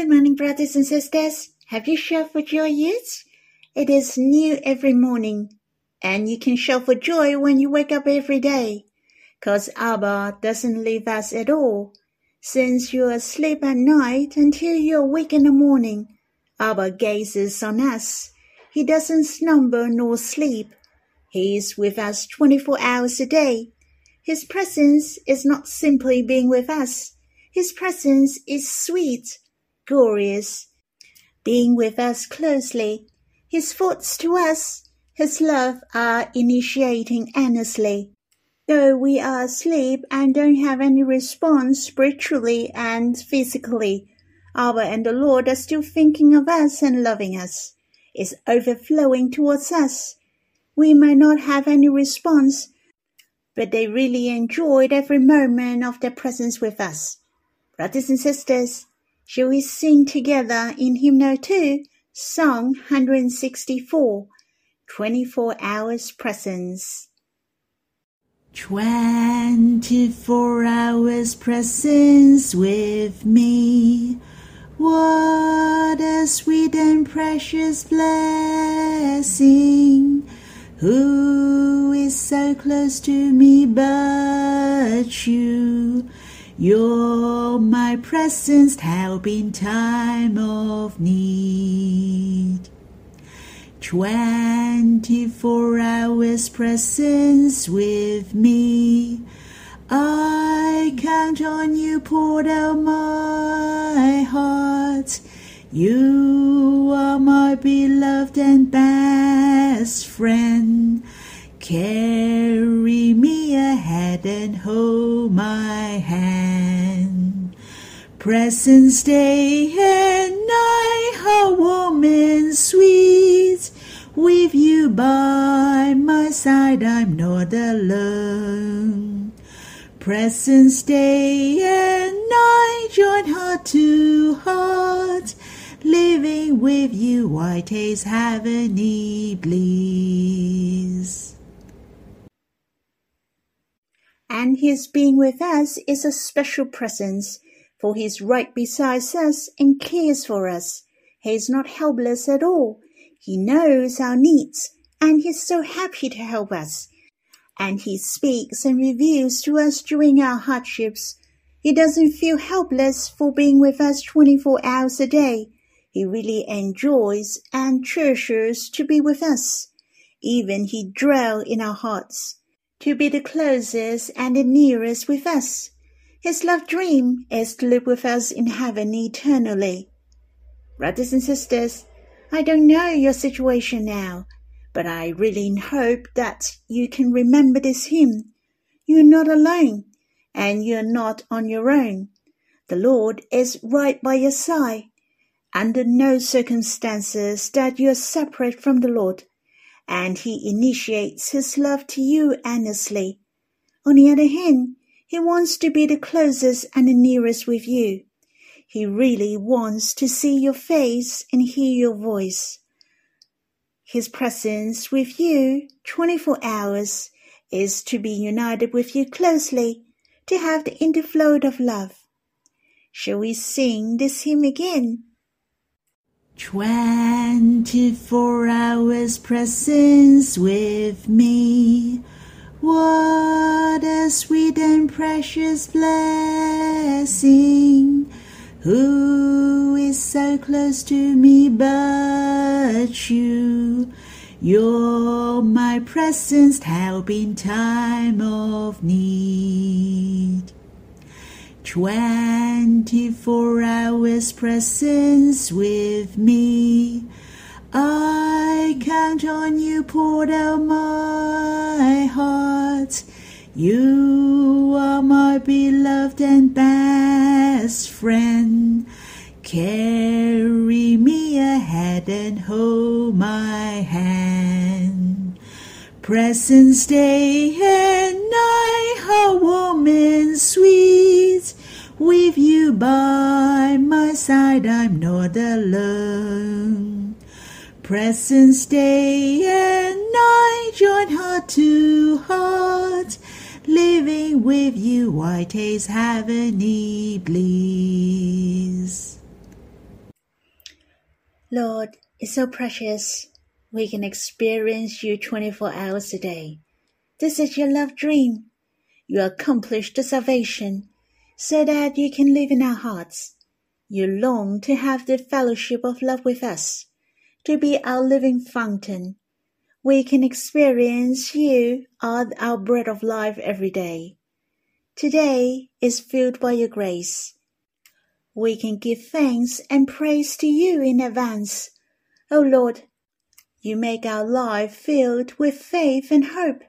Good morning, brothers and sisters. Have you shout for joy yet? It is new every morning, and you can shout for joy when you wake up every day. Cause Abba doesn't leave us at all. Since you're asleep at night until you are awake in the morning, Abba gazes on us. He doesn't slumber nor sleep. He is with us 24 hours a day. His presence is not simply being with us. His presence is sweet, glorious, being with us closely. His thoughts to us, his love are initiating earnestly. Though we are asleep and don't have any response spiritually and physically, Abba and the Lord are still thinking of us and loving us. is overflowing towards us. We might not have any response, but they really enjoyed every moment of their presence with us. Brothers and sisters, shall we sing together in hymnal 2, Song 164, 24 Hours Presence? 24 hours presence with me. What a sweet and precious blessing. Who is so close to me but you? You're my presence help in time of need. 24 hours presence with me. I count on you, poured out my heart. You are my beloved and best friend. Carry me ahead and hold my hand. Presence day and night, oh, how warm and sweet. With you by my side, I'm not alone. Presence day and night, join heart to heart. Living with you, I taste heavenly bliss. And his being with us is a special presence, for he is right beside us and cares for us. He is not helpless at all. He knows our needs, and he's so happy to help us. And he speaks and reveals to us during our hardships. He doesn't feel helpless for being with us 24 hours a day. He really enjoys and treasures to be with us. Even he dwells in our hearts, to be the closest and the nearest with us. His love dream is to live with us in heaven eternally. Brothers and sisters, I don't know your situation now, but I really hope that you can remember this hymn. You're not alone, and you're not on your own. The Lord is right by your side. Under no circumstances that you're separate from the Lord, and He initiates His love to you endlessly. On the other hand, He wants to be the closest and the nearest with you. He really wants to see your face and hear your voice. His presence with you 24 hours is to be united with you closely, to have the interflow of love. Shall we sing this hymn again? 24 hours presence with me. What a sweet and precious blessing. Who is so close to me but you? You're my presence help in time of need. 24 hours presence with me. I count on you, poured out my heart. You are my beloved and best friend. Carry me ahead and hold my hand. Presence day and night, a warm and sweet. By my side, I'm not alone. Presence day and night, join heart to heart. Living with you, I taste heavenly bliss. Lord, it's so precious. We can experience you 24 hours a day. This is your love dream. You accomplished the salvation so that you can live in our hearts. You long to have the fellowship of love with us, to be our living fountain. We can experience you are our bread of life every day. Today is filled by your grace. We can give thanks and praise to you in advance. O oh Lord, you make our life filled with faith and hope.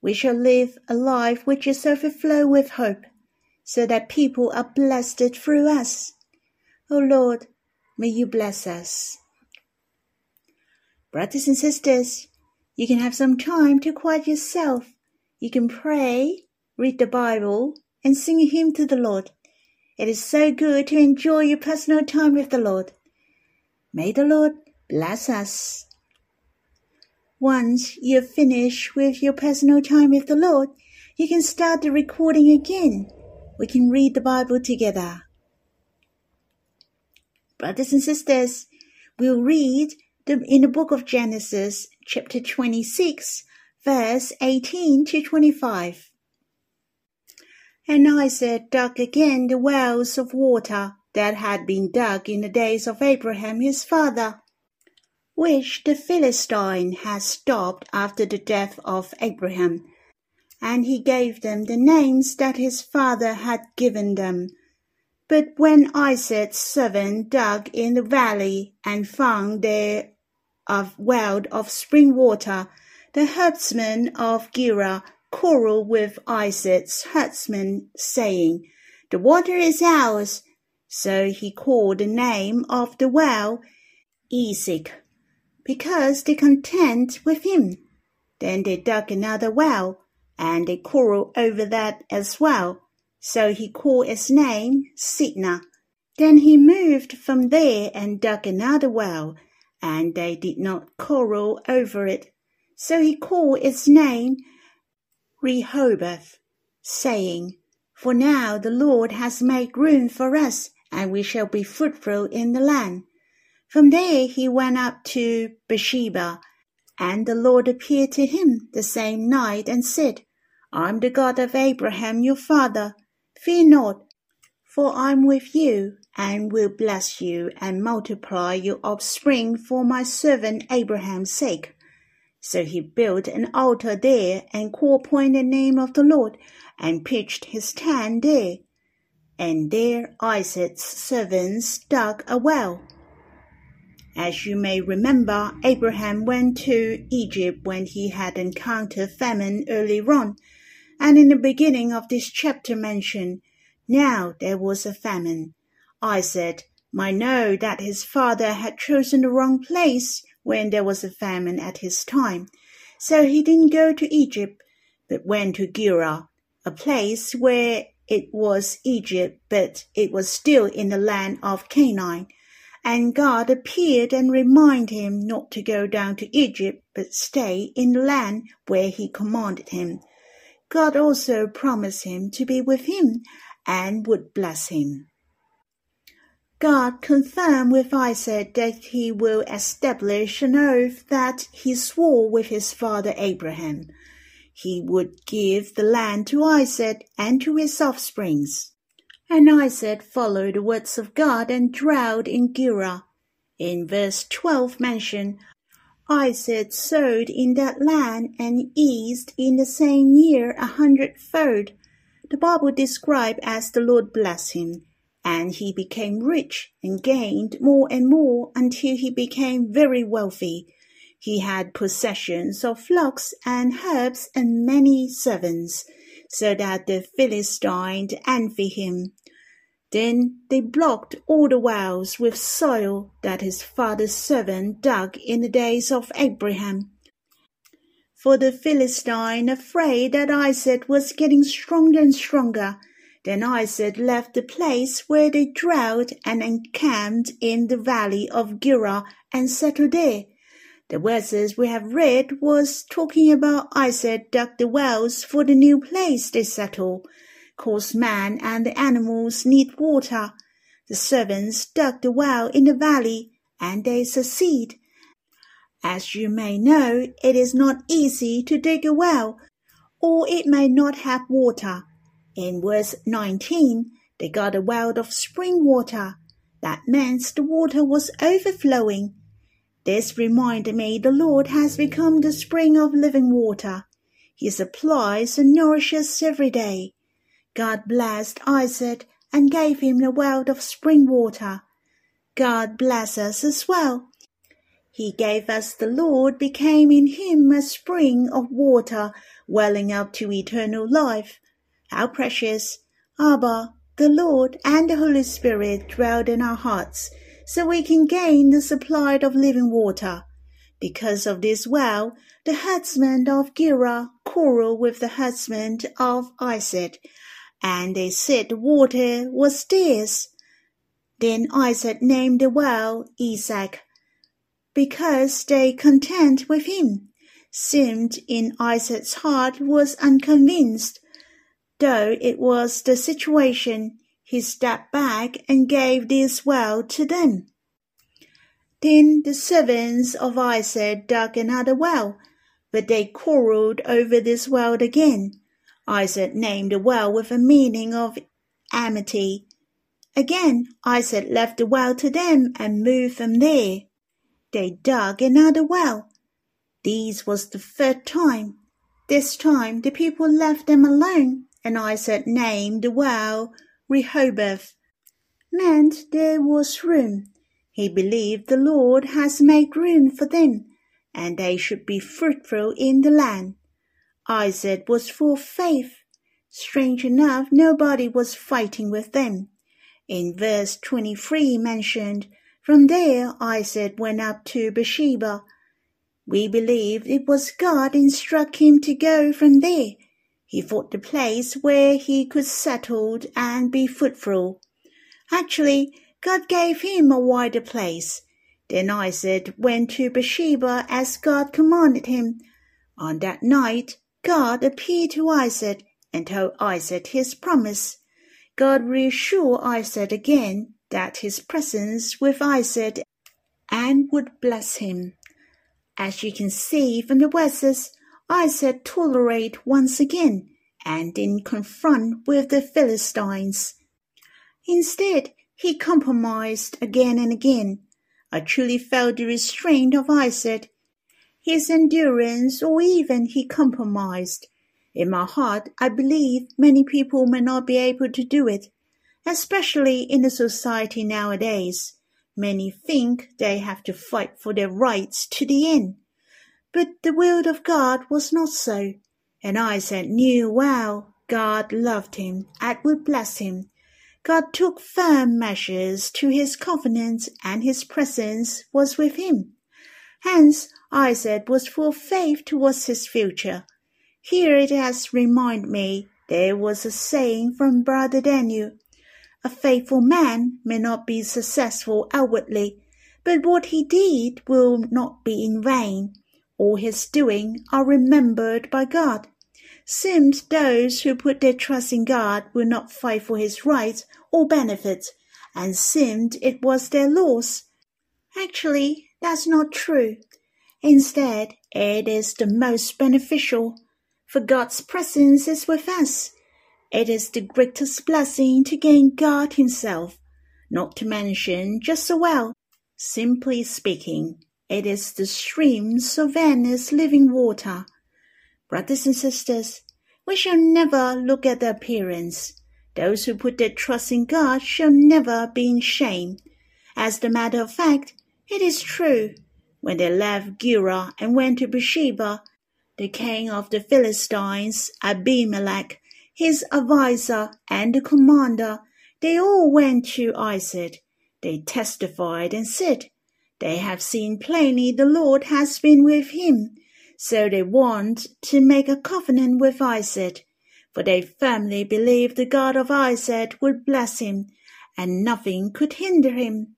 We shall live a life which is overflow with hope, so that people are blessed through us. O oh Lord, may you bless us. Brothers and sisters, you can have some time to quiet yourself. You can pray, read the Bible, and sing a hymn to the Lord. It is so good to enjoy your personal time with the Lord. May the Lord bless us. Once you've finished with your personal time with the Lord, you can start the recording again. We can read the Bible together. Brothers and sisters, we'll read the, in the book of Genesis, chapter 26, verse 18 to 25. And Isaac dug again the wells of water that had been dug in the days of Abraham his father, which the Philistine had stopped after the death of Abraham. And he gave them the names that his father had given them. But when Isaac's servant dug in the valley and found there a well of spring water, the herdsmen of Gerar quarrel with Isaac's herdsmen, saying, The water is ours. So he called the name of the well Esek, because they contend with him. Then they dug another well, and they quarreled over that as well. So he called its name Sitnah. Then he moved from there and dug another well, and they did not quarrel over it. So he called its name Rehoboth, saying, For now the Lord has made room for us, and we shall be fruitful in the land. From there he went up to Beersheba, and the Lord appeared to him the same night and said, I am the God of Abraham your father. Fear not, for I am with you, and will bless you, and multiply your offspring for my servant Abraham's sake. So he built an altar there and called upon the name of the Lord and pitched his tent there. And there Isaac's servants dug a well. As you may remember, Abraham went to Egypt when he had encountered famine early on, and in the beginning of this chapter mentioned, now there was a famine. Isaac, might know that his father had chosen the wrong place when there was a famine at his time. So he didn't go to Egypt, but went to Gerar, a place where it was Egypt, but it was still in the land of Canaan. And God appeared and reminded him not to go down to Egypt, but stay in the land where he commanded him. God also promised him to be with him and would bless him. God confirmed with Isaac that he will establish an oath that he swore with his father Abraham. He would give the land to Isaac and to his offsprings. And Isaac followed the words of God and dwelt in Gerar. In verse 12 mentioned, Isaac sowed in that land and eased in the same year a hundredfold. The Bible describes as the Lord blessed him and he became rich and gained more and more until he became very wealthy. He had possessions of flocks and herds and many servants, so that the Philistines envied him. Then they blocked all the wells with soil that his father's servant dug in the days of Abraham. For the Philistine, afraid that Isaac was getting stronger and stronger, then Isaac left the place where they dwelt and encamped in the valley of Gerar and settled there. The verses we have read was talking about Isaac dug the wells for the new place they settled, cause man and the animals need water. The servants dug the well in the valley, and they succeed. As you may know, it is not easy to dig a well, or it may not have water. In verse 19, they got a well of spring water. That meant the water was overflowing. This reminded me the Lord has become the spring of living water. He supplies and nourishes every day. God blessed Isaac and gave him the well of spring water. God bless us as well. He gave us the Lord became in him a spring of water welling up to eternal life. How precious! Abba, the Lord and the Holy Spirit dwelled in our hearts, so we can gain the supply of living water. Because of this well, the herdsmen of Gerar quarreled with the herdsmen of Isaac, and they said the water was theirs. Then Isaac named the well Esek, because they content with him. Seemed in Isaac's heart was unconvinced. Though it was the situation, he stepped back and gave this well to them. Then the servants of Isaac dug another well, but they quarreled over this well again. Isaac named the well with a meaning of amity. Again, Isaac left the well to them and moved from there. They dug another well. This was the third time. This time the people left them alone, and Isaac named the well Rehoboth, meant there was room. He believed the Lord has made room for them, and they should be fruitful in the land. Isaac was full of faith. Strange enough, nobody was fighting with them. In verse 23 mentioned, from there Isaac went up to Beersheba. We believe it was God instruct him to go from there. He thought the place where he could settle and be fruitful. Actually, God gave him a wider place. Then Isaac went to Beersheba as God commanded him. On that night, God appeared to Isaac and told Isaac his promise. God reassured Isaac again that his presence with Isaac and would bless him. As you can see from the verses, Isaac tolerated once again and didn't confront with the Philistines. Instead, he compromised again and again. I truly felt the restraint of Isaac, his endurance, or even he compromised. In my heart, I believe many people may not be able to do it, especially in the society nowadays. Many think they have to fight for their rights to the end. But the will of God was not so. And Isaac knew well God loved him and would bless him. God took firm measures to his covenant and his presence was with him. Hence, Isaac was full of faith towards his future. Here it has reminded me there was a saying from Brother Daniel a faithful man may not be successful outwardly, but what he did will not be in vain. All his doing are remembered by God. Seems those who put their trust in God will not fight for his rights or benefits, and seemed it was their loss. Actually, that's not true. Instead, it is the most beneficial, for God's presence is with us it is the greatest blessing to gain God Himself, not to mention just so well. Simply speaking, it is the streams of endless living water. Brothers and sisters, we shall never look at the appearance. Those who put their trust in God shall never be in shame. As a matter of fact, it is true. When they left Gerar and went to Beersheba, the king of the Philistines, Abimelech, his adviser, and the commander, they all went to Isaac. They testified and said, They have seen plainly the Lord has been with him. So they want to make a covenant with Isaac, for they firmly believed the God of Isaac would bless him, and nothing could hinder him.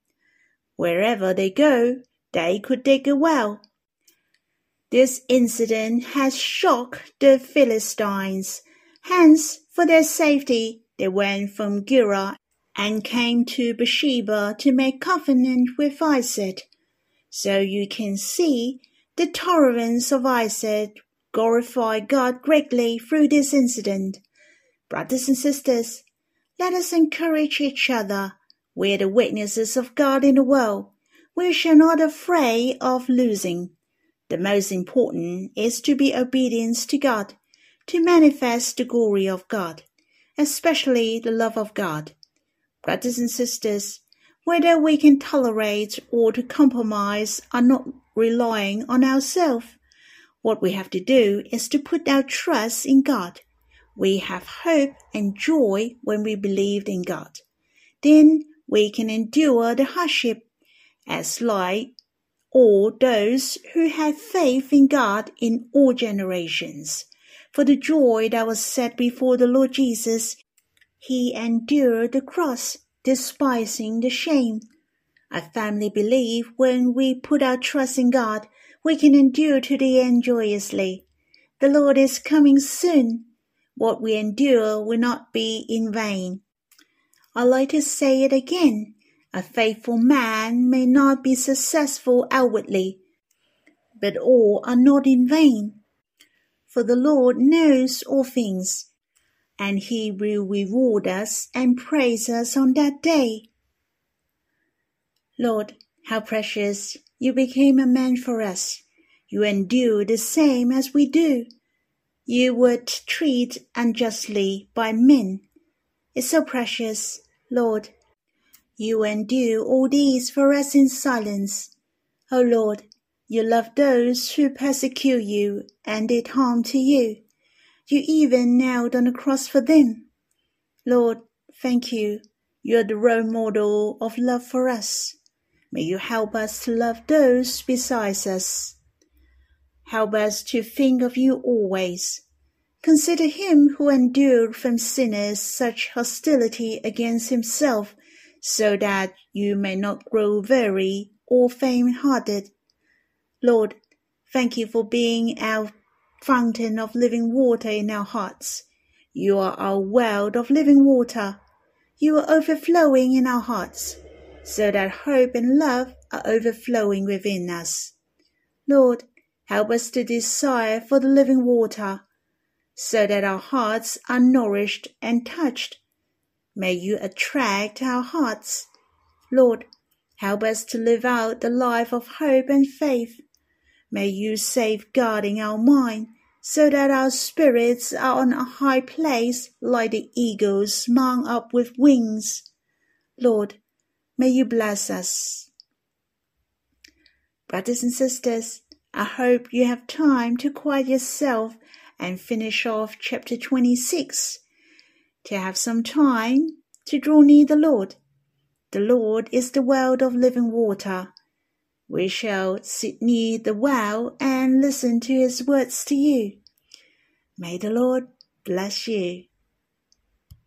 Wherever they go, they could dig a well. This incident has shocked the Philistines Hence, for their safety, they went from Gerar and came to Beersheba to make covenant with Isaac. So you can see the tolerance of Isaac glorify God greatly through this incident. Brothers and sisters, let us encourage each other. We are the witnesses of God in the world. We shall not afraid of losing. The most important is to be obedient to God, to manifest the glory of God, especially the love of God. Brothers and sisters, whether we can tolerate or to compromise are not relying on ourselves. What we have to do is to put our trust in God. We have hope and joy when we believe in God. Then we can endure the hardship as like all those who have faith in God in all generations. For the joy that was set before the Lord Jesus, he endured the cross, despising the shame. I firmly believe when we put our trust in God, we can endure to the end joyously. The Lord is coming soon. What we endure will not be in vain. I like to say it again. A faithful man may not be successful outwardly, but all are not in vain. For the Lord knows all things, and he will reward us and praise us on that day. Lord, how precious you became a man for us. You endure the same as we do. You were treated unjustly by men. It's so precious, Lord. You endure all these for us in silence. O Lord, you love those who persecute you and did harm to you. You even knelt on the cross for them. Lord, thank you. You are the role model of love for us. May you help us to love those besides us. Help us to think of you always. Consider him who endured from sinners such hostility against himself, so that you may not grow weary or faint-hearted. Lord, thank you for being our fountain of living water in our hearts. You are our well of living water. You are overflowing in our hearts so that hope and love are overflowing within us. Lord, help us to desire for the living water, so that our hearts are nourished and touched. May you attract our hearts. Lord, help us to live out the life of hope and faith. May you safeguarding our mind, so that our spirits are on a high place like the eagles mount up with wings. Lord, May you bless us. Brothers and sisters, I hope you have time to quiet yourself and finish off chapter 26, to have some time to draw near the Lord. The Lord is the well of living water. We shall sit near the well and listen to his words to you. May the Lord bless you.